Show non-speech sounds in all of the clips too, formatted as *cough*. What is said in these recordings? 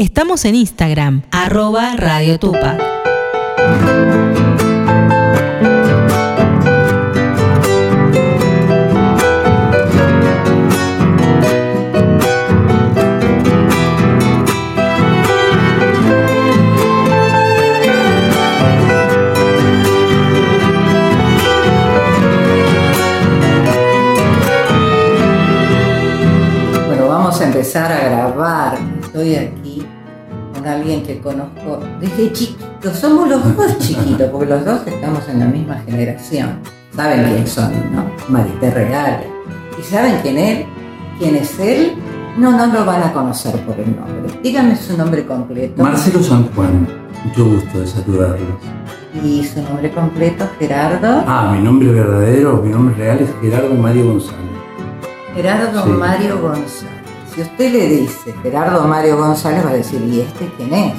Estamos en Instagram, arroba Radio Tupac. Bueno, vamos a empezar a grabar. Estoy aquí alguien que conozco desde chiquito. Somos los dos chiquitos, porque los dos estamos en la misma generación. Saben quién son, ¿no? Marité Real. ¿Y saben quién es? ¿Quién es él? No, no lo van a conocer por el nombre. Díganme su nombre completo. Marcelo San Juan, mucho gusto de saludarlos. Y su nombre completo, Gerardo. Ah, mi nombre verdadero, mi nombre real es Gerardo Mario González. Gerardo Sí. Mario González. Si usted le dice Gerardo Mario González, va a decir, ¿y este quién es?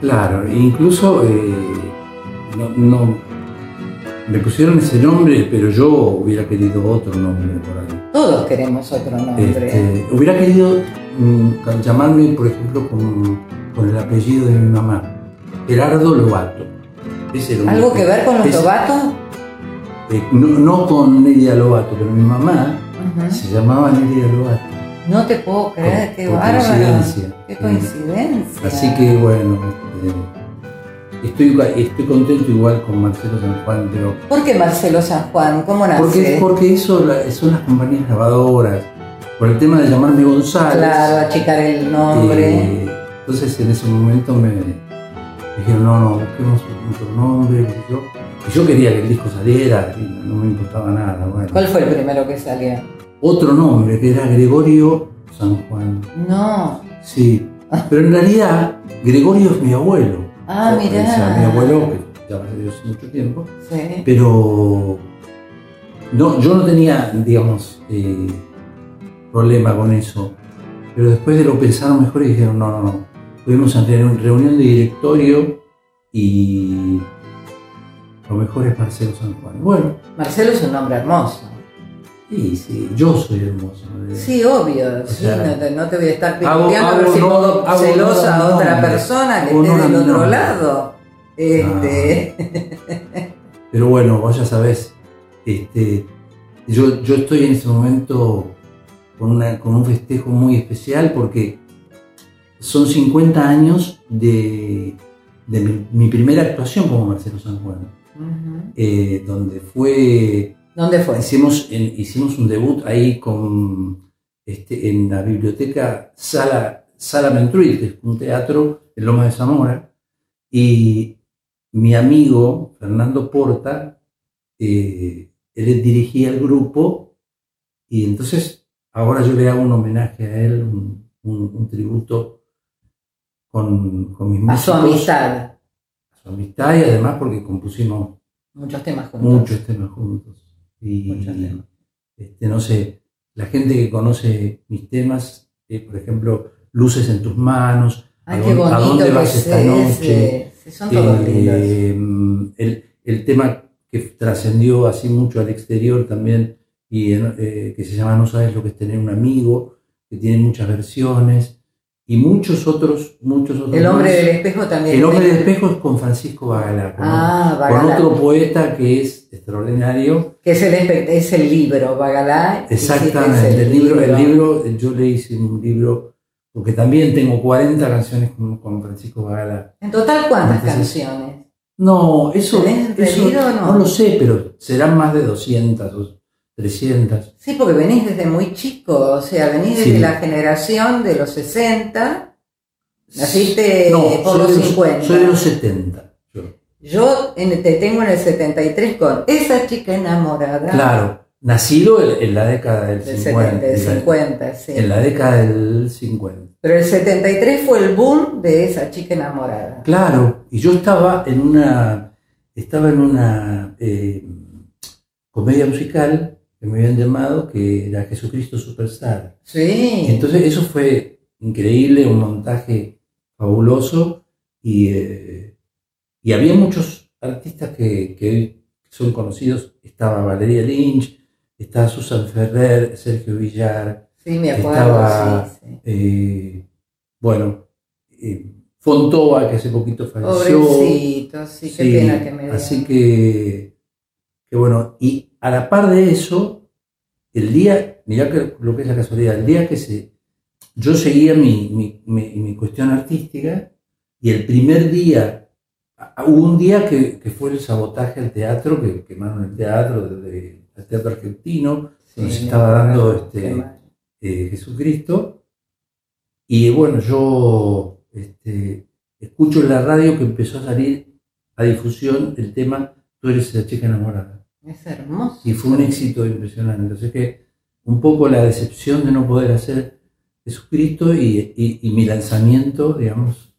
Claro, e incluso eh, no, no- me pusieron ese nombre, pero yo hubiera querido otro nombre por ahí. Todos queremos otro nombre. Este, hubiera querido mm, llamarme, por ejemplo, con, con el apellido de mi mamá, Gerardo Lobato. Ese era ¿Algo que ver con los lobatos? eh, no, no con Nelia Lobato, pero mi mamá se llamaba Nelia Lobato. No te puedo creer, Por- qué por bárbaro. coincidencia. Qué coincidencia. Así que bueno, este, estoy, estoy contento igual con Marcelo San Juan, pero ¿Por qué Marcelo San Juan? ¿Cómo nace? porque, porque eso la- son las compañías grabadoras, por el tema de llamarme González. Claro, achicar el nombre. eh, entonces en ese momento me dijeron, no, no, busquemos otro nombre. yo. Y yo quería que el disco saliera, no me importaba nada. Bueno. ¿Cuál fue el primero que salió? Otro nombre que era Gregorio San Juan. No. Sí, pero en realidad Gregorio es mi abuelo. Ah, O mirá. sea, mi abuelo, que ya falleció hace mucho tiempo, Sí. pero no, yo no tenía, digamos, eh, problema con eso. Pero después de lo pensaron mejor y dijeron, no, no, no. Tuvimos tener una reunión de directorio y lo mejor es Marcelo San Juan. Bueno, Marcelo es un nombre hermoso. Sí, sí, yo soy hermoso. Sí, obvio. O sí, sea, no, te, no te voy a estar a ver si hago celosa a otra persona que esté del otro lado. Este, Pero bueno, vos ya sabés, este, yo, yo estoy en este momento con, una- con un festejo muy especial porque son 50 años de, de mi, mi primera actuación como Marcelo San Juan, eh, donde fue, ¿Dónde fue? hicimos, en- hicimos un debut ahí con, este, en la biblioteca Sala, Sala Mentruil, que es un teatro en Loma de Zamora, y mi amigo Fernando Porta, eh, él dirigía el grupo y entonces ahora yo le hago un homenaje a él, un, un- un tributo con, con mis A su músicos, amistad. a su amistad y además porque compusimos Muchos temas juntos. muchos temas juntos. Y Muchos temas. este, no sé, la gente que conoce mis temas, eh, por ejemplo, Luces en tus manos, Ay, ¿A qué dónde- a vas esta es noche? ese. Sí, son todos lindos. Eh, el, el tema que trascendió así mucho al exterior también, y eh, que se llama No sabes lo que es tener un amigo, que tiene muchas versiones, y muchos otros, muchos otros. El hombre más. del espejo también. El hombre del espejo es con Francisco Bagalá, con, Ah, con Bagalá. otro poeta que es extraordinario. Que es el, es el libro, Bagalá. Exactamente, hiciste el libro, el libro, yo le hice un libro, porque también tengo 40 canciones con, con Francisco Bagalá. En total, ¿cuántas Entonces, canciones? No, eso, ¿Tenés eso no? no lo sé, pero serán más de 200 o 300. Sí, porque venís desde muy chico, o sea, venís desde Sí. la generación de los 60, naciste No, por los de los- 50. Soy de los 70. yo. Yo en- te tengo en el 73 con esa chica enamorada. Claro, nacido en, en la década del Del 50. 70, del en la- 50, sí. En la década del 50. Pero el 73 fue el boom de esa chica enamorada. Claro, y yo estaba en una, estaba en una eh, comedia musical que me habían llamado que era Jesucristo Superstar. Sí. Entonces eso fue increíble, un montaje fabuloso y, eh, y había muchos artistas que, que son conocidos. Estaba Valeria Lynch, estaba Susan Ferrer, Sergio Villar, sí, me acuerdo. estaba, sí, sí. eh, bueno, eh, Fontova, que hace poquito falleció. Pobrecito, sí, qué pena que me. Así que, que bueno, y a la par de eso, el día, mirá que, lo que es la casualidad, el día que se, yo seguía mi, mi, mi- mi cuestión artística y el primer día, hubo un día que, que fue el sabotaje al teatro, que quemaron el teatro, desde el teatro argentino, donde se Sí, estaba dando este, eh, Jesucristo. Y bueno, yo este, escucho en la radio que empezó a salir a difusión el tema Tú eres la chica enamorada. Es hermoso. Y fue un éxito impresionante. Entonces que un poco la decepción de no poder hacer Jesucristo y, y- y mi lanzamiento, digamos,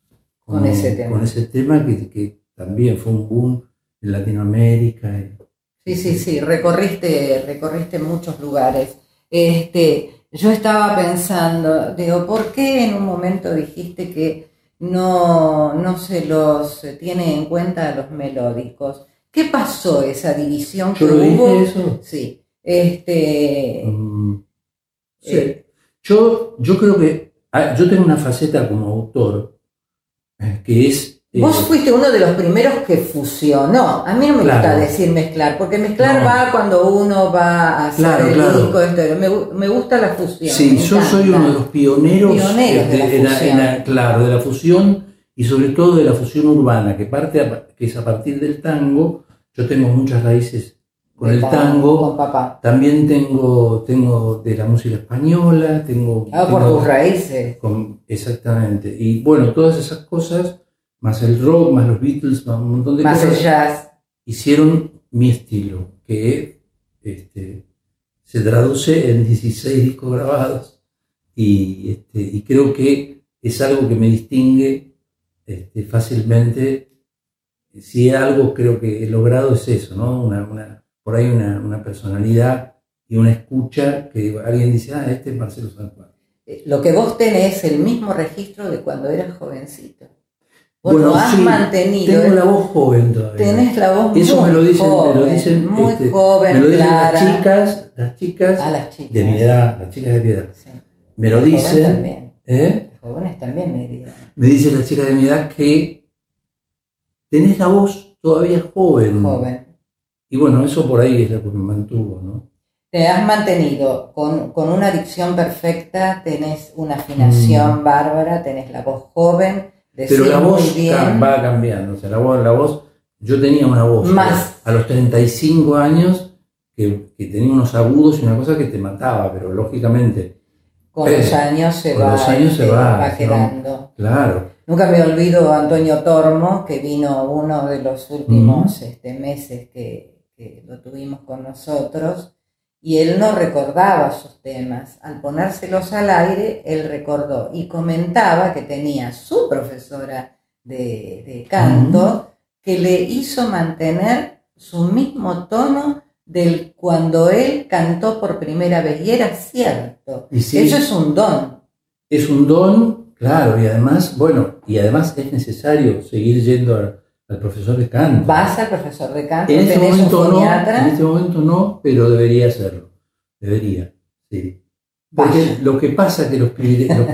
Con ese tema. con ese tema que, que también fue un boom en Latinoamérica. y- Sí, sí, sí, recorriste, recorriste muchos lugares. Este, yo estaba pensando, digo, ¿por qué en un momento dijiste que no, no se los tiene en cuenta a los melódicos? ¿Qué pasó esa división que ¿Yo lo dije hubo? eso? Sí, este, Mm, sí. Eh. Yo, yo creo que ah, yo tengo una faceta como autor eh, que es... eh, vos fuiste uno de los primeros que fusionó. A mí no me gusta decir mezclar, porque mezclar No. va cuando uno va a hacer Claro, el claro. disco, esto, me, me gusta la fusión. sí, yo soy uno de los pioneros, Pioneros de la en fusión. en la- claro, de la fusión y sobre todo de la fusión urbana, que, parte a- que es a partir del tango. Yo tengo muchas raíces con el Con tango. papá. También tengo, tengo de la música española, tengo... Ah, por tus raíces. Con- exactamente. Y bueno, todas esas cosas, más el rock, más los Beatles, más un montón de Más el cosas, jazz. hicieron mi estilo, que este, se traduce en 16 discos grabados. Y, este, y creo que es algo que me distingue este, fácilmente. Si algo creo que he logrado es eso, ¿no? Una, una- por ahí una, una personalidad y una escucha que alguien dice, ah, este es Marcelo San Juan. Eh, Lo que vos tenés es el mismo registro de cuando eras jovencito. Vos Bueno, lo has sí, mantenido. Tengo la voz joven todavía. Tenés la voz Eso muy me lo dicen, joven, me lo dicen, muy este, joven, me lo dicen clara. las chicas, las chicas A las chicas. de mi edad, las chicas de mi edad. Sí. Me lo dicen. ¿eh? Jóvenes también me dirían. me dicen las chicas de mi edad que tenés la voz todavía joven. Joven. Y bueno, eso por ahí es lo que me mantuvo, ¿no? Te has mantenido con, con una dicción perfecta, tenés una afinación bárbara, tenés la voz joven, Mm. Pero la voz va cambiando, o sea, la voz, la voz, yo tenía una voz Más. a los 35 años que, que tenía unos agudos y una cosa que te mataba, pero lógicamente, Con los Eh, años se con va, los años se este, va, ¿no? quedando. claro, Nunca me olvido a Antonio Tormo, que vino uno de los últimos este, meses que, que lo tuvimos con nosotros, y él no recordaba sus temas. Al ponérselos al aire, él recordó y comentaba que tenía su profesora de, de canto que le hizo mantener su mismo tono del cuando él cantó por primera vez, y era cierto. Y sí. Eso es un don. es un don, claro, y además, bueno, y además es necesario seguir yendo al, al profesor de canto. Vas al profesor de canto, En este un momento no, en este momento no, pero debería hacerlo. Debería, sí. Porque Vaya. lo que pasa es que los-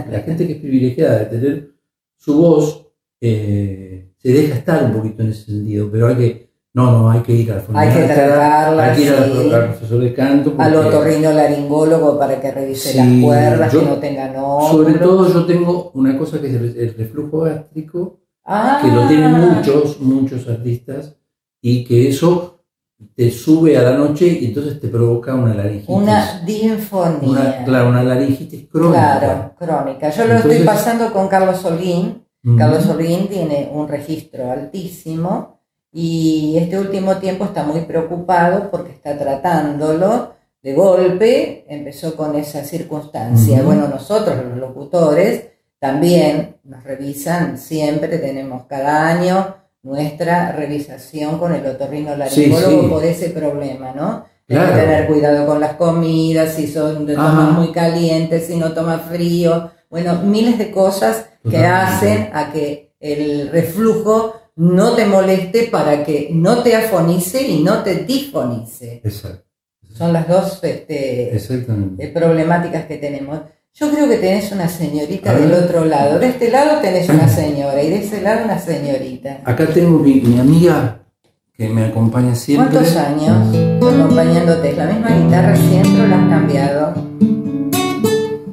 la gente que es privilegiada de tener su voz eh, se deja estar un poquito en ese sentido, pero hay que, no, no, hay que ir al Hay que foniatra, tratarla, hay que ir al, sí. al profesor de canto. al porque- otorrino laringólogo para que revise Sí, las cuerdas, yo- que no tengan óvulos. Sobre todo yo tengo una cosa que es el, el reflujo gástrico, Ah, que lo tienen muchos, muchos artistas, y que eso te sube a la noche y entonces te provoca una laringitis. Una dinfonía. Una- claro, una laringitis crónica. Claro, crónica. Yo lo estoy pasando con Carlos Holguín. Carlos Holguín tiene un registro altísimo y este último tiempo está muy preocupado porque está tratándolo de golpe, empezó con esa circunstancia. Bueno, nosotros los locutores también nos revisan, siempre tenemos cada año nuestra revisación con el otorrino laringólogo Sí, sí. por ese problema, ¿no? Hay Claro. que tener cuidado con las comidas, si son de tomas muy calientes, si no toma frío. Bueno, miles de cosas que hacen a que el reflujo no te moleste para que no te afonice y no te difonice. Exacto. Son las dos este, eh, problemáticas que tenemos. Yo creo que tenés una señorita del otro lado. De este lado tenés una señora y de ese lado una señorita. Acá tengo mi, mi amiga que me acompaña siempre. ¿Cuántos años acompañándote? ¿Es la misma guitarra siempre o la has cambiado?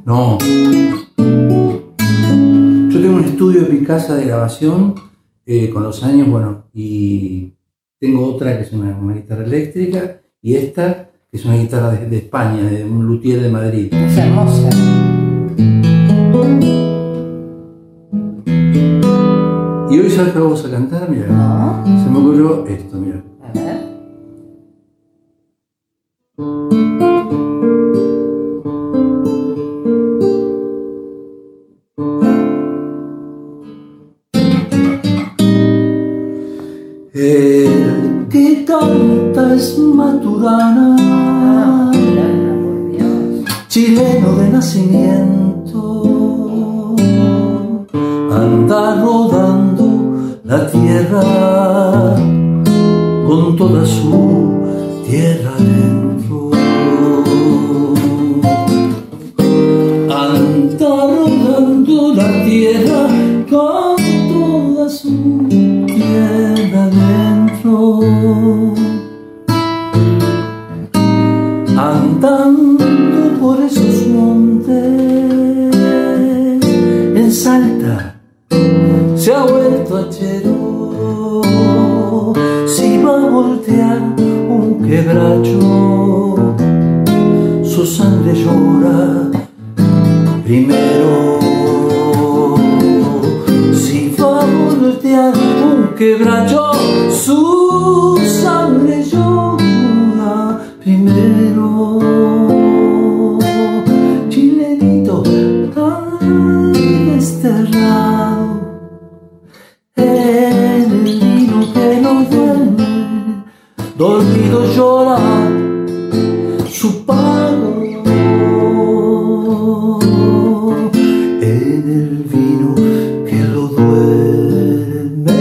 No. Yo tengo un estudio en mi casa de grabación eh, con los años, bueno, y tengo otra que es una, una guitarra eléctrica y esta que es una guitarra de, de España, de un luthier de Madrid. Es hermosa. Y hoy, ¿sabes qué vamos a cantar? Mira, ¿No? se me ocurrió esto, mira. Es Maturana. Chileno de nacimiento, anda rodando la tierra con toda su tierra su pago en el vino que lo duerme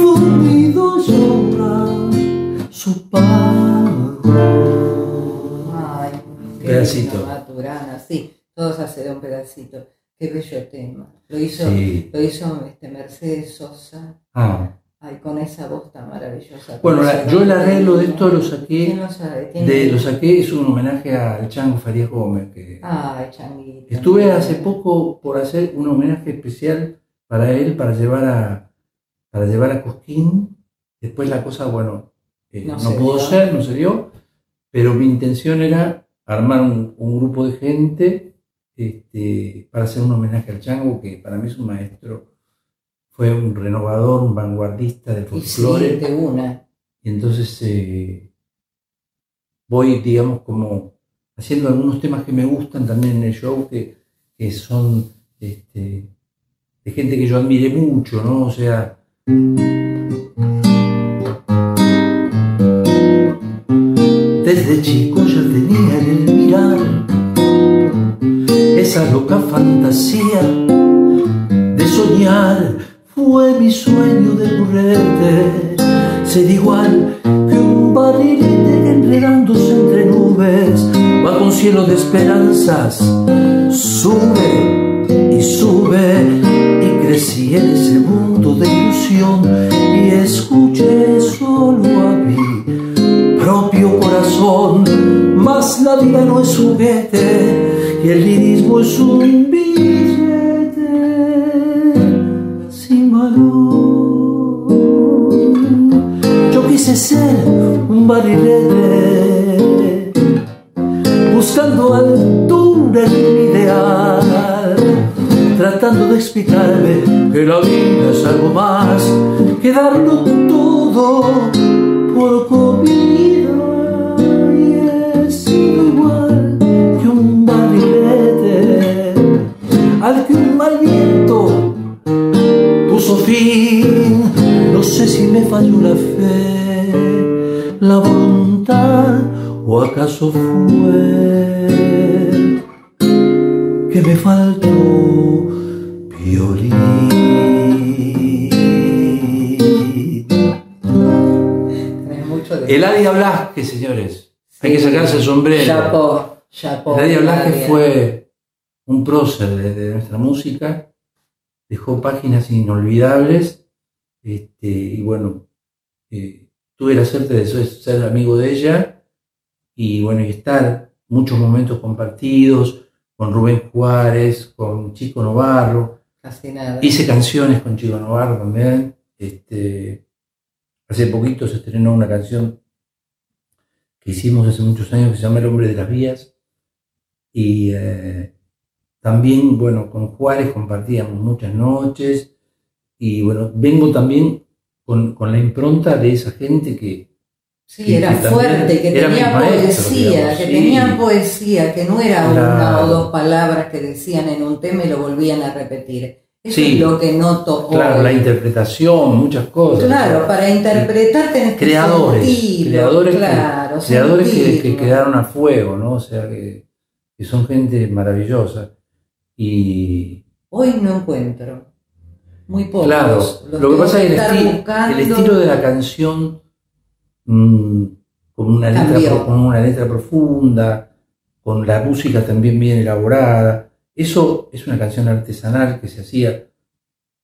dormido llora su pago Ay, qué Pedacito. Maturana, sí, todos hacen un pedacito. Qué bello tema. Lo hizo, Sí. lo hizo este Mercedes Sosa. Ah. Ay, con esa voz tan maravillosa. Bueno, la- yo el arreglo de esto lo ¿Quién saqué, lo sabe? ¿Quién de, lo- lo saqué es un homenaje al Chango Farías Gómez. Que Ay, changuito. estuve hace poco por hacer un homenaje especial para él, para llevar a, para llevar a Cosquín. Después la cosa, bueno, eh, No no, se pudo dio. ser, no se dio, pero mi intención era armar un, un grupo de gente este, para hacer un homenaje al Chango, que para mí es un maestro, fue un renovador, un vanguardista del Y sí, folclore. de una. Y entonces eh, voy, digamos, como haciendo algunos temas que me gustan también en el show, que, que son este, de gente que yo admire mucho, ¿no? O sea... Desde chico ya tenía en el mirar esa loca fantasía de soñar fue mi sueño de burrete ser igual que un barrilete enredándose entre nubes va con cielo de esperanzas sube y sube y crecí en ese mundo de ilusión y escuché solo a mi propio corazón. Mas la vida no es juguete y el lirismo es un billete ser un barrilete, buscando altura en mi ideal, tratando de explicarme que la vida es algo más que darlo todo por comida. Y he sido igual que un barrilete al que un mal viento puso fin. No sé si me falló la fe, la voluntad, o acaso fue que me faltó violín. Eladia Blasque, señores. Hay que sacarse el sombrero. Chapo, Chapo, Nadia Blasque fue un prócer de, de nuestra música, dejó páginas inolvidables, este, y bueno, eh, tuve la suerte de ser, amigo de ella, y bueno, y estar muchos momentos compartidos con Rubén Juárez, con Chico Novarro, Casi nada. hice canciones con Chico Novarro también, este, hace poquito se estrenó una canción que hicimos hace muchos años que se llama El hombre de las vías. Y eh, también, bueno, con Juárez compartíamos muchas noches. Y bueno, vengo también con, con la impronta de esa gente que, Sí, que- era que fuerte, que tenía maestros, poesía, digamos, que sí. tenían poesía, que no era una Claro. o dos palabras que decían en un tema y lo volvían a repetir. Eso Sí. es lo que noto claro, hoy. la interpretación, muchas cosas. Claro, para interpretar tenés que creadores, sentirlo, creadores, que- claro, creadores que, que quedaron a fuego, ¿no? O sea, que, que son gente maravillosa. Y, Hoy no encuentro. Muy pocos. Claro, Los lo que pasa es que el, estilo de la canción mm, con, una letra, con una letra profunda, con la música también bien elaborada, eso es una canción artesanal que se hacía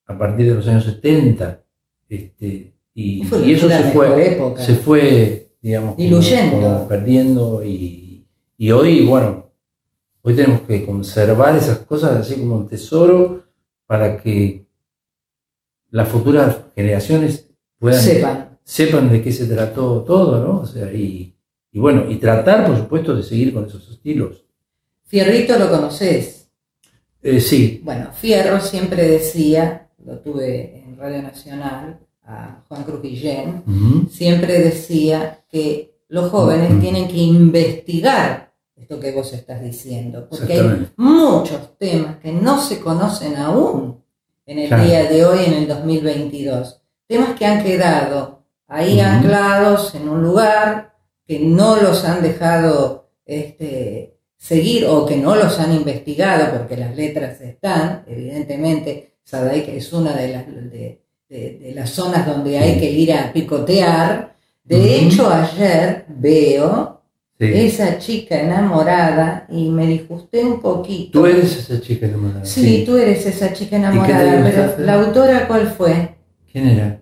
a partir de los años 70, este, y, eso se fue, época. se fue, digamos, como- Diluyendo. como perdiendo, y, y hoy, bueno, hoy tenemos que conservar esas cosas así como un tesoro para que las futuras generaciones puedan Sepan. sepan de qué se trató todo, ¿no? O sea, y, y bueno, y tratar, por supuesto, de seguir con esos estilos. Fierrito lo conoces. Eh, sí, Bueno, Fierro siempre decía, lo tuve en Radio Nacional, a Juan Cruz Guillén, siempre decía que los jóvenes Ujú. tienen que investigar esto que vos estás diciendo, porque hay muchos temas que no se conocen aún en el Claro. día de hoy, en el 2022. Temas que han quedado ahí anclados en un lugar, que no los han dejado este, seguir o que no los han investigado, porque las letras están, evidentemente, Sadaic es una de las, de, de- de las zonas donde hay que ir a picotear. De hecho, ayer veo Sí. esa chica enamorada y me disgusté un poquito. Tú eres esa chica enamorada. Sí, tú eres esa chica ¿Y qué enamorada, pero la autora ¿cuál fue? ¿Quién era?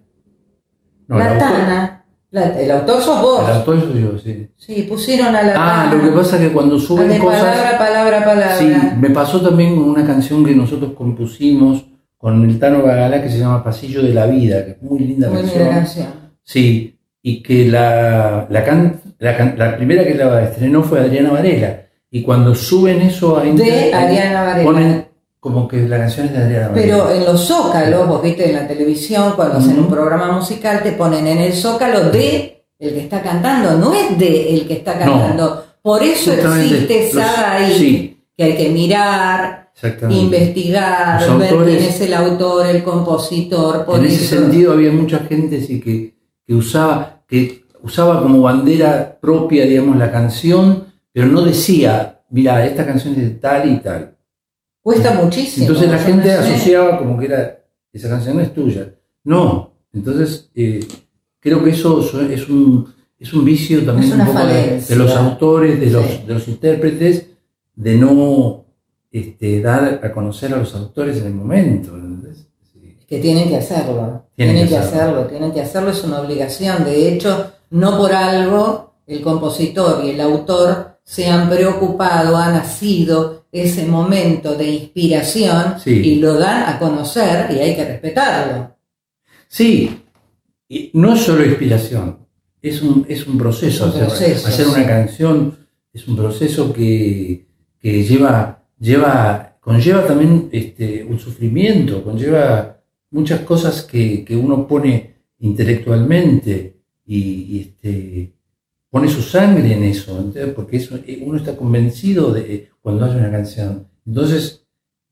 No, la Tana. La- el autor sos vos. El autor soy yo, sí. Sí, pusieron a la Ah, Tana. lo que pasa es que cuando suben de cosas. palabra, palabra, palabra. Sí, me pasó también con una canción que nosotros compusimos con el Tano Bagala que se llama Pasillo de la Vida, que es muy linda Muy canción. linda canción. Sí, y que la, la, can- la, primera que la estrenó fue Adriana Varela. Y cuando suben eso a De internet, Varela. ponen como que la canción es de Adriana Varela. Pero en los zócalos, vos viste en la televisión, cuando hacen un programa musical, te ponen en el zócalo de el que está cantando, no es de el que está cantando. Por eso existe Sada ahí, sí. que hay que mirar, investigar, Los ver autores- quién es el autor, el compositor, En ese sentido había mucha gente sí, que, que usaba, que usaba como bandera propia, digamos, la canción, pero no decía, mira, esta canción es de tal y tal. Cuesta muchísimo. Entonces la gente no sé. asociaba como que era, esa canción no es tuya. No, entonces eh, creo que eso es un, es un vicio también un poco de, los autores, de los, Sí. de los intérpretes, de no este, dar a conocer a los autores en el momento. Sí. que tienen que hacerlo, Tienen tienen, que que hacerlo. hacerlo, tienen que hacerlo, es una obligación. De hecho, no por algo el compositor y el autor se han preocupado, ha nacido ese momento de inspiración Sí. y lo dan a conocer y hay que respetarlo. Sí, y no es solo inspiración, es un, es un proceso. Es un hacer, proceso, hacer sí. una canción es un proceso que, que lleva, lleva, conlleva también este, un sufrimiento, conlleva muchas cosas que, que uno pone intelectualmente y, y, este, pone su sangre en eso, ¿entendés? porque eso, eh, uno está convencido de cuando hace una canción. Entonces,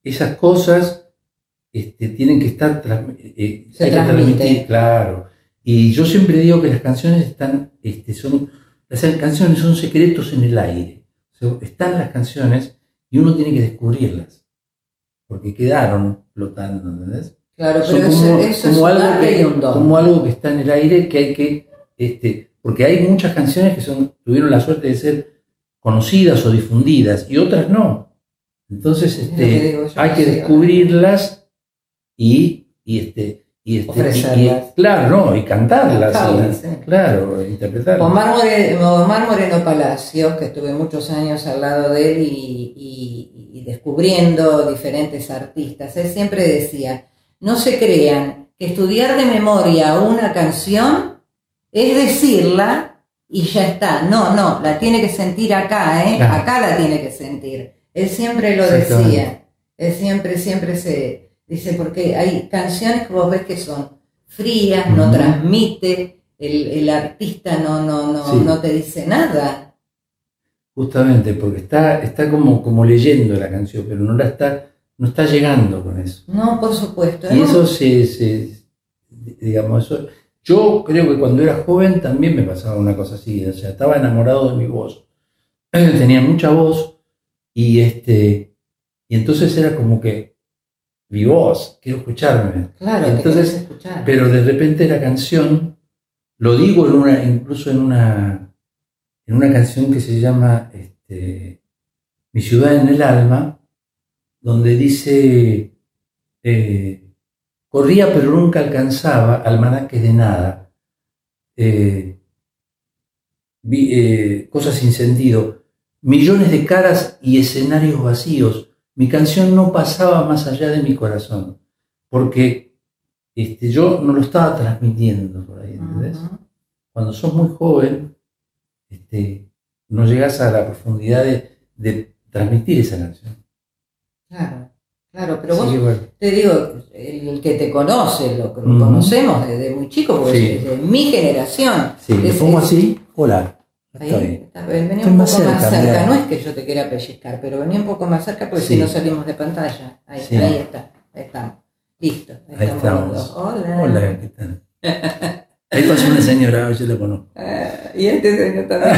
esas cosas este, tienen que estar transmi- eh, Se hay que transmite. transmitir, claro. Y yo siempre digo que las canciones están, este, son, las canciones son secretos en el aire. O sea, están las canciones y uno tiene que descubrirlas, porque quedaron flotando, ¿entendés? Claro, Son pero como, eso, eso como es algo que, como algo que está en el aire que hay que, este, porque hay muchas canciones que son, tuvieron la suerte de ser conocidas o difundidas y otras no. Entonces este, yo, hay que descubrirlas y, y, este, y, este, y- claro, no, y cantarlas, Cantarlas, y- claro, interpretarlas. Omar Moreno, Omar Moreno Palacios, que estuve muchos años al lado de él y, y- y descubriendo diferentes artistas, él siempre decía, no se crean que estudiar de memoria una canción es decirla y ya está. No, no, la tiene que sentir acá, ¿eh? Claro. Acá la tiene que sentir. Él siempre lo decía. Él siempre, siempre se dice, porque hay canciones que vos ves que son frías, no transmite, el, el artista no, no, no, Sí. no te dice nada. Justamente, porque está, está como, como leyendo la canción, pero no la está, no está llegando con eso. No, por supuesto. Y ¿no? eso se, se- digamos, eso, yo creo que cuando era joven también me pasaba una cosa así, o sea, estaba enamorado de mi voz. *clears throat* Tenía mucha voz y este, y entonces era como que mi voz, quiero escucharme. Claro, entonces, escuchar. Pero de repente la canción, lo digo en una, incluso en una, en una canción que se llama este, Mi ciudad en el alma, donde dice, eh, corría pero nunca alcanzaba almanaques de nada, eh, vi- eh, cosas sin sentido, millones de caras y escenarios vacíos. Mi canción no pasaba más allá de mi corazón, porque este, yo no lo estaba transmitiendo por ahí, ¿entendés? Cuando sos muy joven, este, no llegas a la profundidad de, de transmitir esa canción. Claro, claro, pero Así vos bueno, te digo, el, el que te conoce, lo que Ujú. conocemos desde muy chico, porque Sí. es de mi generación. sí, le pongo así, hoí. Ahí, está, venía Estoy un poco más cerca, no es que yo te quiera pellizcar, pero venía un poco más cerca porque Sí. si no salimos de pantalla. Ahí, ahí está, ahí estamos. Listo. Ahí estamos. dos. Hola. Hola, ¿qué tal? *laughs* Ahí pasó una señora, yo la conozco. Ah, y este señor también.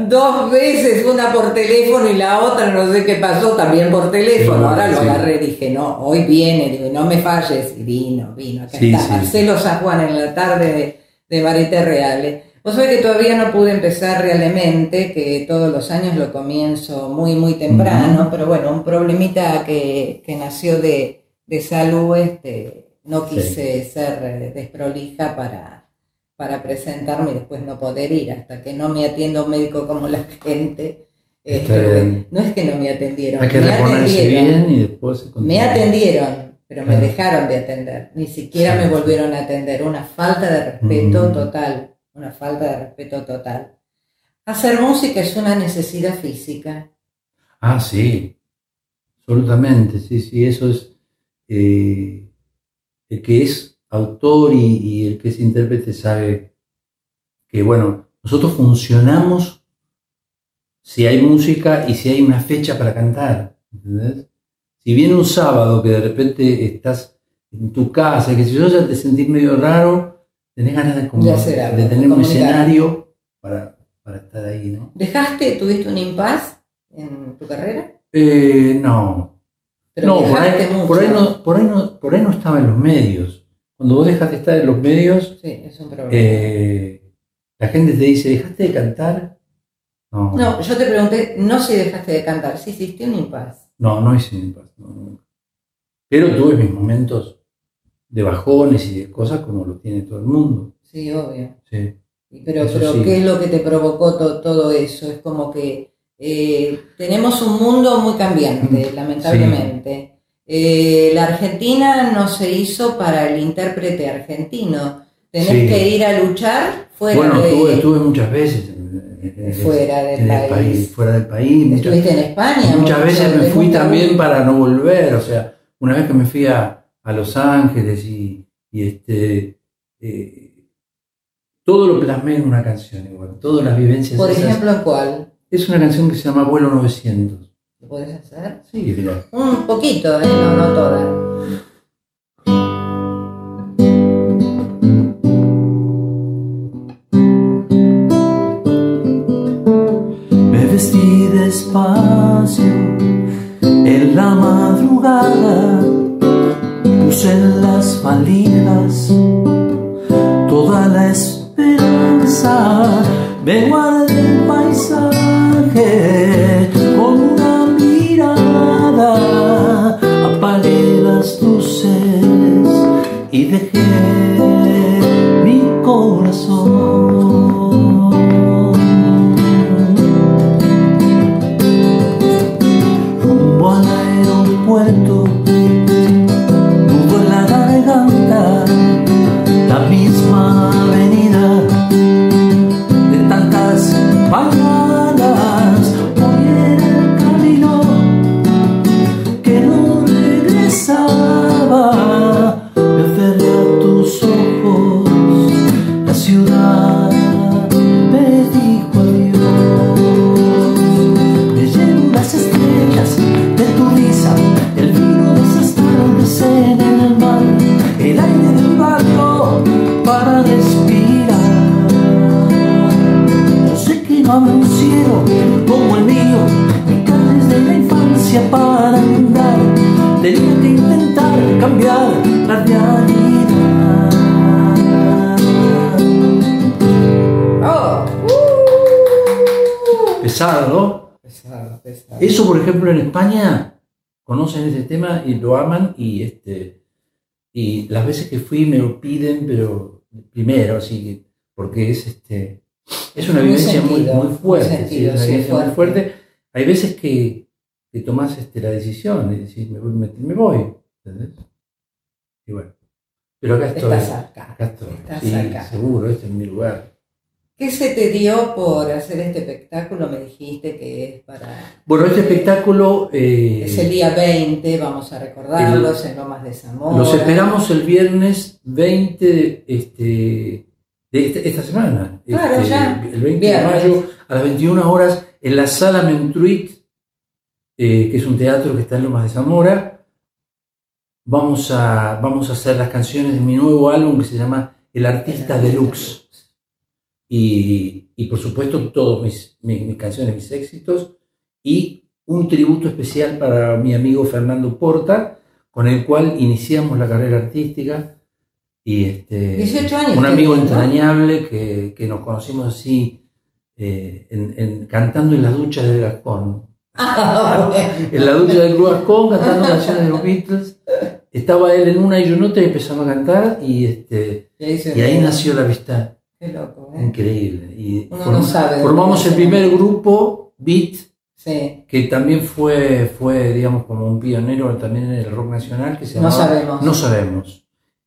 lo *laughs* Dos veces, una por teléfono y la otra, no sé qué pasó, también por teléfono. Sí, Ahora lo sí. agarré y dije, no, hoy viene, digo, no me falles. Y vino, vino. Acá Sí, está. Marcelo San Juan en la tarde de, de Marité Reales. Vos sabés que todavía no pude empezar realmente, que todos los años lo comienzo muy, muy temprano, Ujú. pero bueno, un problemita que, que nació de, de salud, este, no Sí. quise ser eh, desprolija para, para presentarme y después no poder ir, hasta que no me atienda un médico como la *laughs* gente. Este, bien. no es que no me atendieron, Hay que me atendieron. bien y después se Me atendieron, pero me Ah. dejaron de atender. Ni siquiera Sí. me volvieron a atender. Una falta de respeto Mm. total. Una falta de respeto total. Hacer música es una necesidad física. Ah, sí, absolutamente, sí, sí, eso es eh, el que es autor y, y el que es intérprete sabe que, bueno, nosotros funcionamos si hay música y si hay una fecha para cantar, ¿entendés? Si viene un sábado que de repente estás en tu casa, que si yo ya te sentís medio raro, tenés ganas de, hacer algo, de tener un escenario para, para estar ahí, ¿no? ¿Dejaste, tuviste un impas en tu carrera? Eh, no, Pero no, por ahí, mucho. por, ahí no, por, ahí no, por ahí no estaba en los medios. Cuando vos dejas de estar en los medios, Sí, es un problema. eh, la gente te dice, ¿dejaste de cantar? No, No, yo te pregunté, no si dejaste de cantar, si hiciste un impas. no, no hice impasse, no, nunca. Pero tuve mis momentos de bajones y de cosas como lo tiene todo el mundo. Sí, obvio. Sí. Pero, pero sí. ¿qué es lo que te provocó to- todo eso? Es como que eh, tenemos un mundo muy cambiante, lamentablemente. Eh, la Argentina no se hizo para el intérprete argentino. Tenés Sí. que ir a luchar fuera bueno, de... estuve, estuve muchas veces Fuera del en país. fuera del país. muchas- Estuviste en España. Muchas veces me fui también para no volver, o sea, una vez que me fui a, a Los Ángeles y, y este, eh, todo lo plasmé en una canción igual, todas las vivencias. Por esas. ejemplo, ¿en cuál? Es una canción que se llama Vuelo 900. ¿Lo podés hacer? Sí, mira. Un poquito, ¿eh? no, no toda. Me vestí despacio en la madrugada, puse en las valijas toda la esperanza me guardé el paisaje con una mirada, apagué las luces y dejé tema y lo aman y este y las veces que fui me lo piden, pero primero, así que porque es este es una Muy vivencia muy, sentido, muy muy fuerte, sentido, sí, es una sí, vivencia muy fuerte. fuerte. Hay veces que, que tomás este, la decisión y decís, me voy, me, me voy, ¿entendés? Y bueno, pero acá estoy, Estás acá. acá estoy, Estás sí, acá. seguro, este es mi lugar. ¿Qué se te dio por hacer este espectáculo? Me dijiste que es para... Bueno, este espectáculo... eh, Es el día 20, vamos a recordarlos, en Lomas de Zamora. Los esperamos el viernes 20 de, este, de este- esta semana. Claro, este, ya. El 20 Viernes. de mayo a las 21 horas en la Sala Mentruit, eh, que es un teatro que está en Lomas de Zamora. Vamos a, vamos a hacer las canciones de mi nuevo álbum que se llama El Artista Deluxe. Y, y por supuesto todas mis, mis, mis canciones, mis éxitos. Y un tributo especial para mi amigo Fernando Porta, con el cual iniciamos la carrera artística. Y este, 18 años un amigo entrañable que, que nos conocimos así, eh, en- en- cantando en las duchas del Gascón. Ah, *laughs* bueno. En la ducha del Club Gascón, cantando canciones de los Beatles. Estaba él en una y yo en otra y empezamos a cantar y, este, Y ahí, nació la amistad. Qué loco, ¿eh? Increíble. Y Uno no sabe formamos el primer grupo, Beat, Sí, que también fue, fue, digamos, como un pionero también en el rock nacional, que se no llamaba sabemos. No Sabemos.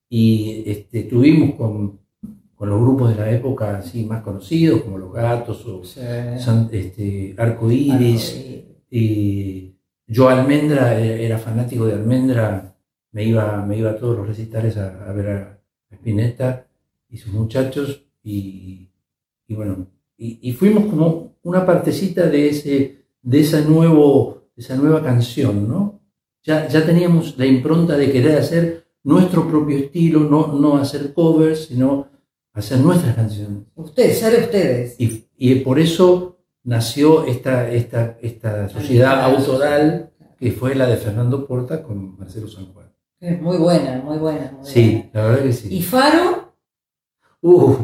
Y este, tuvimos con, con los grupos de la época así más conocidos, como Los Gatos o Sí. San- este, Arco Iris. Y yo Almendra, eh, era fanático de Almendra, me iba, me iba a todos los recitales a, a ver a Spinetta y sus muchachos. Y, y bueno, y, y fuimos como una partecita de, ese, de esa, nuevo, esa nueva canción, ¿no? Ya, ya teníamos la impronta de querer hacer nuestro propio estilo, no, no hacer covers, sino hacer nuestras canciones. Ustedes, ser ustedes. Y, y por eso nació esta, esta, esta sociedad autoral que fue la de Fernando Porta con Marcelo San Juan. Es muy buena, muy buena. Muy Sí, la verdad que buena. ¿Y sí. Faro? Uh,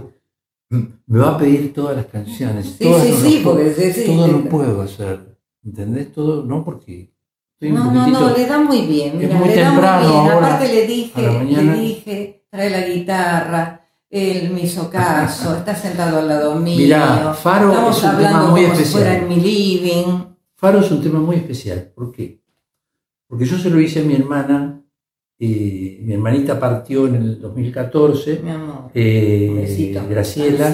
me va a pedir todas las canciones. Sí, todas sí, no sí, puedo- porque sí, todo no puedo hacer. ¿Entendés? Todo, no porque estoy un No, no, poquitito. no, le da muy bien. Es mira, muy le da temprano muy bien. ahora, Aparte le dije, le dije, trae la guitarra, él me hizo caso, está sentado al lado mío. Mirá, Faro Estamos es un tema muy si especial. fuera en mi living. Faro es un tema muy especial. ¿Por qué? Porque yo se lo hice a mi hermana. Eh, mi hermanita partió en el 2014. Mi amor. eh. Graciela.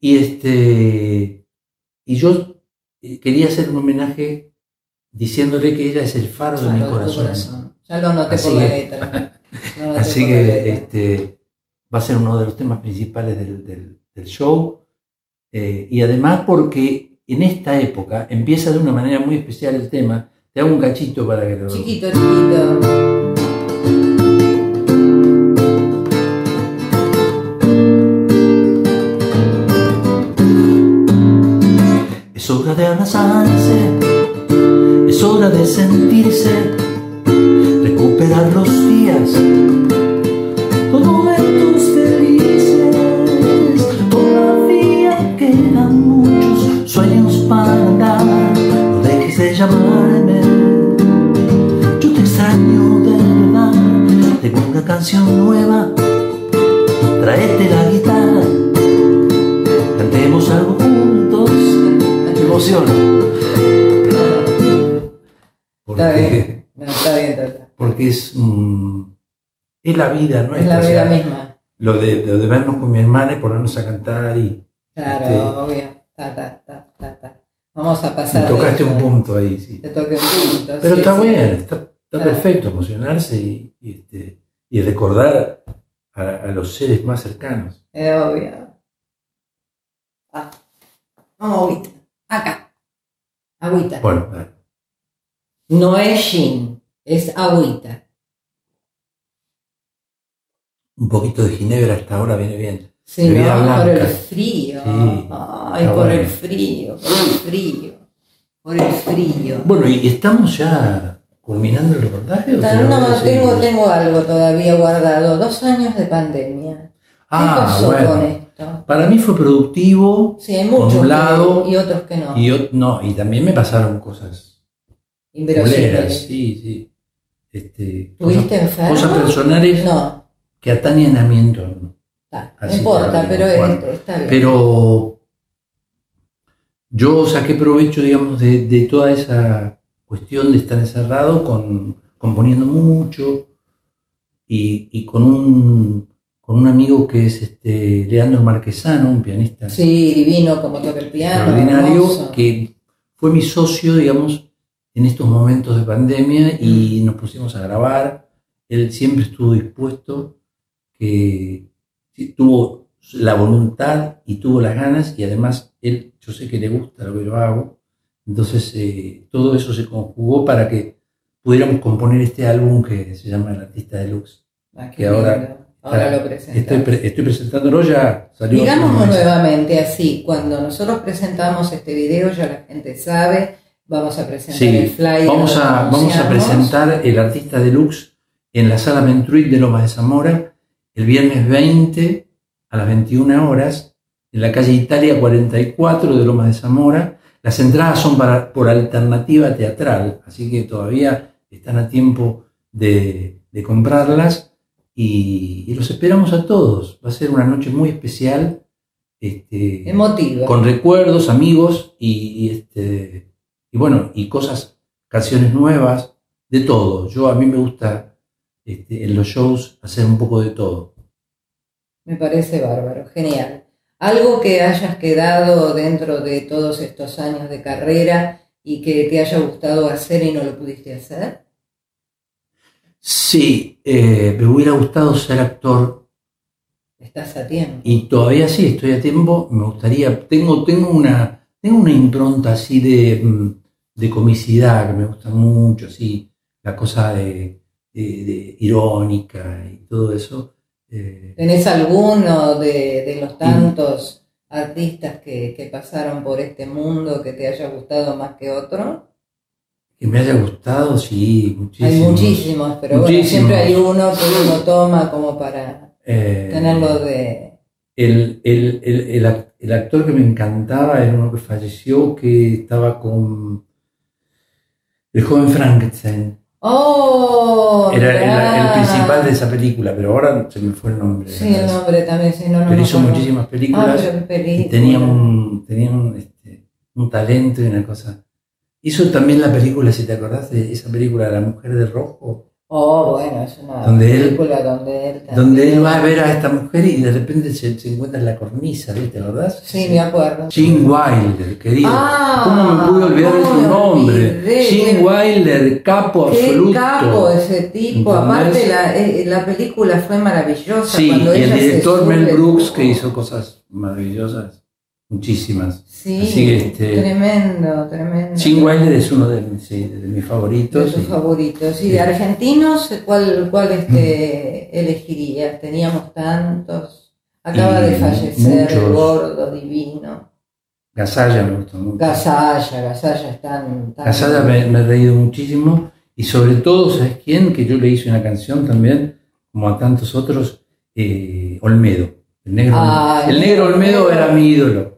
Y este y yo eh, quería hacer un homenaje diciéndole que ella es el faro de mi corazón. Ya lo noté Así por la que- letra. *laughs* Lo Así que letra. este, va a ser uno de los temas principales del, del- del show. Eh, y además porque en esta época empieza de una manera muy especial el tema. Te hago un cachito para que lo... Chiquito, chiquito. Es hora de abrazarse, es hora de sentirse, recuperar los días, los momentos felices. Todavía quedan muchos sueños para andar, no dejes de llamarme. Yo te extraño de verdad, tengo una canción nueva. Me emociono. Está bien. No, está bien, Tata. porque es, mm, es la vida Es nuestra. la o sea, vida misma. Lo de, lo de vernos con mi hermana y ponernos a cantar y Claro, Este- obvio. Ta, ta, ta. Vamos a pasar. de tocaste un punto ahí, sí. Te toqué un punto. Pero sí, está sí. bien, está, está Claro. perfecto emocionarse y, y, este, y recordar a, a los seres más cercanos. Es obvio. Ah. Vamos, agüita. Acá. Agüita. Bueno, dale. No es gin, es agüita. un poquito de ginebra hasta ahora viene bien. Sí, no, por el frío. Sí, Ay, por el frío, por el frío. Por el frío. Bueno, y estamos ya culminando el reportaje. No, tengo, tengo algo todavía guardado. Dos años de pandemia. ¿Qué Ah, pasó bueno. con esto? Para mí fue productivo Sí, hay Por un lado, y otros que no. y no, y también me pasaron cosas Inverosímiles. sí, sí. Este, ¿Tuviste cosas, enfermo? cosas personales No, que atañen a mi entorno. está, no importa, pero bueno, está bien. Pero yo saqué provecho, digamos, de, de toda esa cuestión de estar encerrado con componiendo mucho y, y con un con un amigo que es este Leandro Marquesano, un pianista Sí, divino como toca el piano. extraordinario, hermoso. que fue mi socio, digamos, en estos momentos de pandemia y nos pusimos a grabar. Él siempre estuvo dispuesto, que tuvo la voluntad y tuvo las ganas y además él, yo sé que le gusta lo que yo hago, entonces eh, todo eso se conjugó para que pudiéramos componer este álbum que se llama El Artista Deluxe. Ah, que ahora. Ahora está- lo. Estoy, pre- estoy presentándolo ya, salió. Digámoslo nuevamente así, cuando nosotros presentamos este video ya la gente sabe, vamos a presentar Sí, el flyer. Vamos a, vamos a presentar el artista deluxe en la sala Mentruit de Lomas de Zamora el viernes 20 a las 21 horas en la calle Italia 44 de Lomas de Zamora. Las entradas son para, por alternativa teatral, así que todavía están a tiempo de, de comprarlas y, y los esperamos a todos. Va a ser una noche muy especial. Este, Emotivo. con recuerdos, amigos y, y, este, y bueno, y cosas, canciones nuevas, de todo. Yo a mí me gusta este, en los shows hacer un poco de todo. Me parece bárbaro, genial. Algo que hayas quedado dentro de todos estos años de carrera y que te haya gustado hacer y no lo pudiste hacer. Sí, eh, me hubiera gustado ser actor Estás a tiempo. y todavía sí, estoy a tiempo. Me gustaría, tengo, tengo, una, tengo una impronta así de, mm, de comicidad que me gusta mucho, así, la cosa de, de- de irónica y todo eso. Eh, ¿Tenés alguno de, los tantos artistas que, que pasaron por este mundo que te haya gustado más que otro? Que me haya gustado, sí, muchísimo. Hay muchísimos, pero bueno, Muchísimos. siempre hay uno que uno toma como para Eh, tenerlo de... el, el, el, el ac- el actor que me encantaba era uno que falleció, que estaba con el joven Frankenstein. ¡Oh! Era el, principal de esa película, pero ahora se me fue el nombre. Sí, el nombre también, sí, no, no. Pero hizo muchísimas Ah, películas pero qué y tenía un, tenía un, este, un talento y una cosa. Hizo también la película, si te acordás de esa película, La Mujer de Rojo, Oh, bueno, es una Donde él- película donde él también- donde él va a ver a esta mujer y de repente se, se encuentra en la cornisa, ¿viste? ¿Te acordás? Sí, me acuerdo. Gene Wilder, querido. Ah, ¿Cómo me pude olvidar de ¿cómo su nombre? Gene Wilder, capo Qué absoluto. capo ese tipo. Aparte, la, eh, la película fue maravillosa. Sí, cuando y el director Mel Brooks que hizo cosas maravillosas, muchísimas. Sí, Así que, este, tremendo, tremendo. Gene Wilder es uno de, mis- sí, de mis de favoritos. tus y- favoritos. Y de argentinos, ¿cuál, cuál este, elegirías? Teníamos tantos. Acaba de fallecer muchos. gordo, divino. Gasalla me gustó mucho. Gasalla, Gasalla están tan... Gasalla me, me he reído muchísimo y sobre todo, ¿sabes quién? Que yo le hice una canción también, como a tantos otros, eh, Olmedo. El negro, Ah, el el negro negro Olmedo Olmedo. era mi ídolo.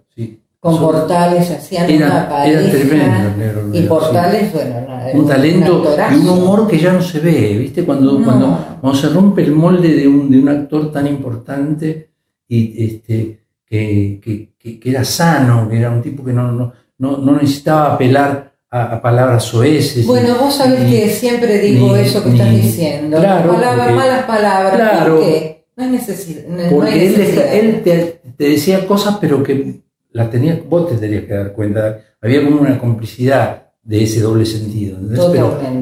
Sí. con portales hacían Era- una era pareja. tremendo el negro y portales, bueno, nada, un talento y un humor que ya no se ve, ¿viste? Cuando, No. cuando, cuando se rompe el molde de un, de un actor tan importante y este, que, que- que- que era sano, que era un tipo que no, no, no, no necesitaba apelar a, a palabras soeces. Bueno, vos sabés ni- que siempre digo ni- eso que estás diciendo. claro, palabras, porque- malas palabras. Claro. ¿Por qué? No hay necesidad. No, no hay Porque él, él te, te decía cosas, pero que las tenías, vos te tenías que dar cuenta. Había como una complicidad de ese doble sentido.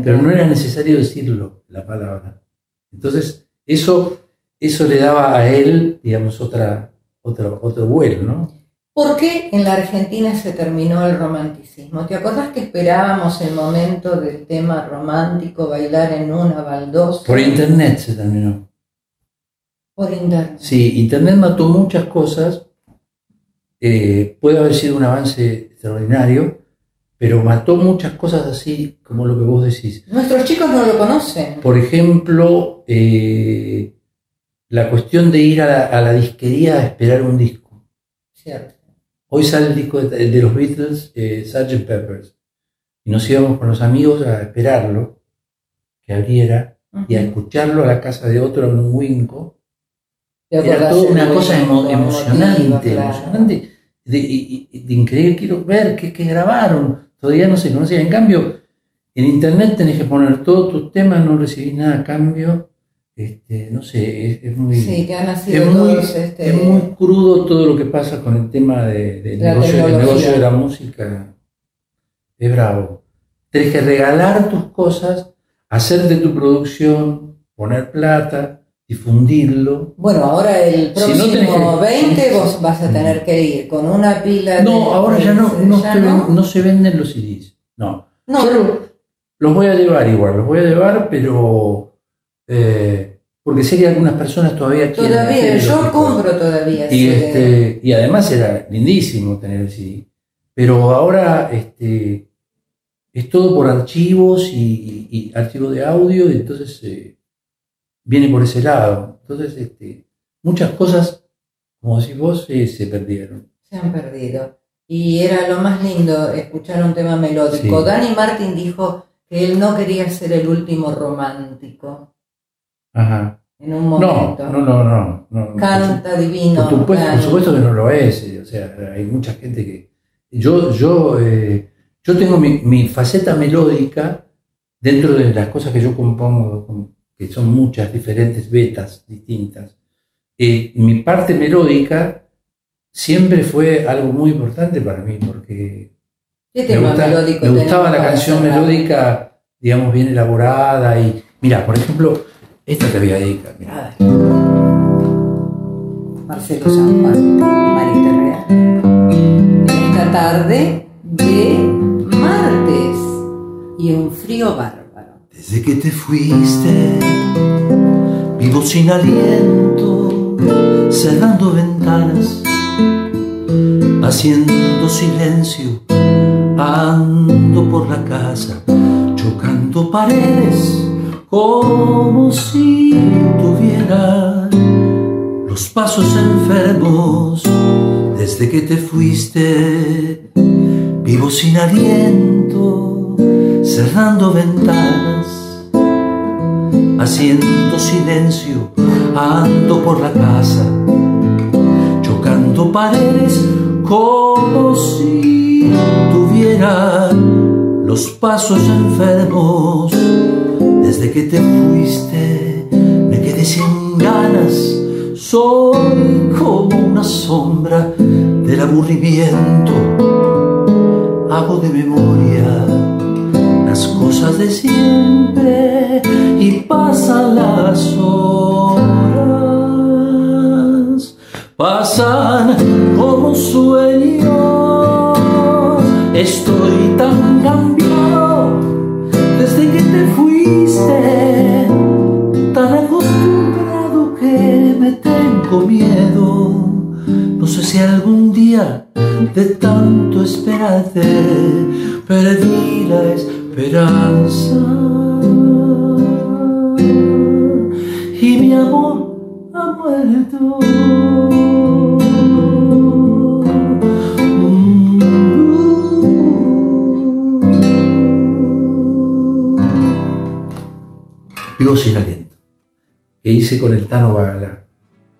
Pero, no era necesario decirlo, la palabra. Entonces, eso, eso le daba a él, digamos, otra, otro, otro vuelo, ¿no? ¿Por qué en la Argentina se terminó el romanticismo? ¿Te acordás que esperábamos el momento del tema romántico, bailar en una baldosa? Por internet se terminó. Por internet. Sí, internet mató muchas cosas. Eh, puede haber sido un avance extraordinario, pero mató muchas cosas así como lo que vos decís. Nuestros chicos no lo conocen. Por ejemplo, eh, la cuestión de ir a la, a la disquería a esperar un disco. Cierto. Hoy sale el disco de, de los Beatles, eh, Sgt. Peppers, y nos íbamos con los amigos a esperarlo, que abriera, y a escucharlo a la casa de otro en un winco. ¿Te Era toda una cosa emo- emocionante, emocionante, de, de increíble, quiero ver qué, qué grabaron, todavía no se conocía. En cambio, en internet tenés que poner todos tus temas, no recibís nada a cambio, este, no sé, es, es muy... Sí, que han nacido Es muy, todos este, es muy crudo todo lo que pasa con el tema de- del negocio, tecnología. negocio de la música. Es bravo. Tenés que regalar tus cosas, hacerte tu producción, poner plata, difundirlo. Bueno, ahora el Si no próximo tenés que- 20 vos vas a tener que ir con una pila de... No, ahora ya no, no, ya se ven- no. no se venden los CDs. No. No, Yo los voy a llevar igual, los voy a llevar, pero... eh, porque sé que algunas personas todavía quieren... todavía, yo compro todavía. Y, sí. este, y además era lindísimo tener el CD. Pero ahora este, es todo por archivos y, y- y archivos de audio, y entonces eh, viene por ese lado. Entonces, este, muchas cosas, como decís vos, eh, se perdieron. Se han perdido. Y era lo más lindo escuchar un tema melódico. Sí. Dani Martin dijo que él no quería ser el último romántico Ajá. en un momento. no, no, no. no, no. Canta divino. Por supuesto, por Dani. supuesto que no lo es. eh, O sea, hay mucha gente que. Yo, yo, eh, yo tengo mi, mi faceta melódica dentro de las cosas que yo compongo, que son muchas diferentes vetas distintas. Eh, mi parte melódica siempre fue algo muy importante para mí, porque ¿Qué me, gusta- gustaba la canción melódica, digamos, bien elaborada. Y mira, por ejemplo, esta te voy a dedicar. mirá. Marcelo San Juan, Marita Real. Esta tarde de martes y un frío bárbaro. Desde que te fuiste, vivo sin aliento, cerrando ventanas, haciendo silencio, ando por la casa, chocando paredes, como si tuviera los pasos enfermos. Desde que te fuiste, vivo sin aliento, cerrando ventanas, haciendo silencio, ando por la casa, chocando paredes como si tuviera los pasos enfermos. Desde que te fuiste, me quedé sin ganas, soy como una sombra del aburrimiento. Hago de memoria las cosas de siempre y pasan las horas, pasan como sueños. Estoy tan cambiado desde que te fuiste, tan acostumbrado que me tengo miedo. No sé si algún día de tanto esperarte perdí la esperanza y mi amor ha muerto. Vivo sin aliento, que hice con el Tano Bala.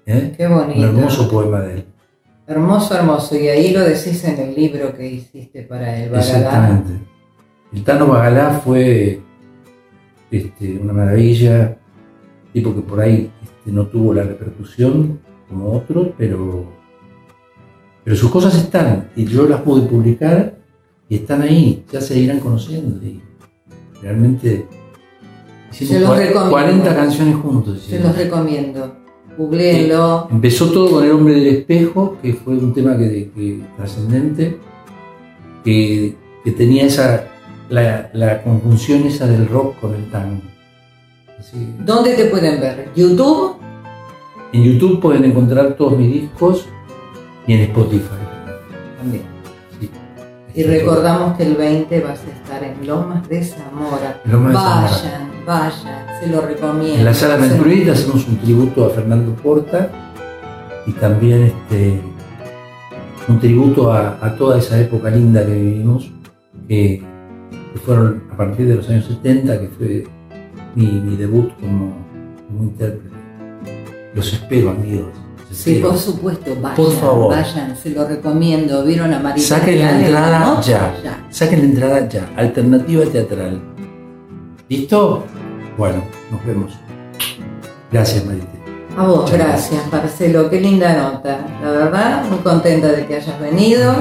¿Eh? Qué bonito. Un hermoso poema de él. Hermoso, hermoso. Y ahí lo decís en el libro que hiciste para el Bagadán. Exactamente. El Tano Bagalá fue este, una maravilla, tipo que por ahí este, no tuvo la repercusión como otros, pero, pero sus cosas están y yo las pude publicar y están ahí, ya se irán conociendo. Y realmente Se hicimos los cua- recomiendo. 40 canciones juntos. Se los recomiendo. Googleenlo. Empezó todo con El hombre del espejo, que fue un tema que, que- trascendente, que, que tenía esa la, la conjunción esa del rock con el tango. Así, ¿Dónde te pueden ver? ¿YouTube? en YouTube pueden encontrar todos mis discos y en Spotify. También. Sí. Y recordamos que el 20 vas a estar en Lomas de Zamora. Lomas de Zamora. vayan, vayan, se lo recomiendo. En la sala Ventruit hacemos un tributo a Fernando Porta y también este, un tributo a, a toda esa época linda que vivimos, que, que fueron a partir de los años 70, que fue mi, mi debut como, como intérprete. Los espero, amigos. los Sí, espero. por supuesto, vayan, Por favor. vayan, se lo recomiendo. ¿Vieron a María? Saquen la entrada noche? ya. Saquen la entrada ya. Alternativa teatral. ¿Listo? Bueno, nos vemos. Gracias, Marite. A vos, Muchas gracias, Marcelo. Qué linda nota. La verdad, muy contenta de que hayas venido.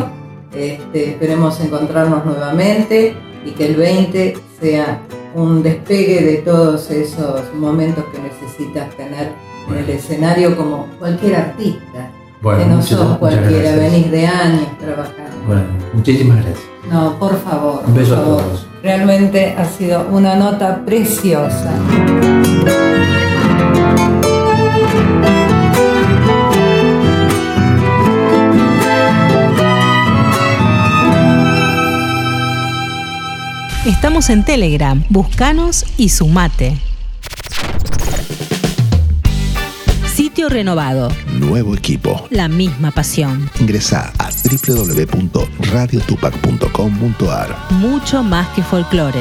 Este, esperemos encontrarnos nuevamente y que el 20 sea un despegue de todos esos momentos que necesitas tener en el escenario como cualquier artista. Bueno, que no muchas- sos cualquiera, venís de años trabajando. Bueno, muchísimas gracias. No, por favor. Un beso por a todos. Realmente ha sido una nota preciosa. Estamos en Telegram. Búscanos y sumate. Sitio renovado. Nuevo equipo. La misma pasión. Ingresa a www.radiotupac.com.ar. Mucho más que folclore.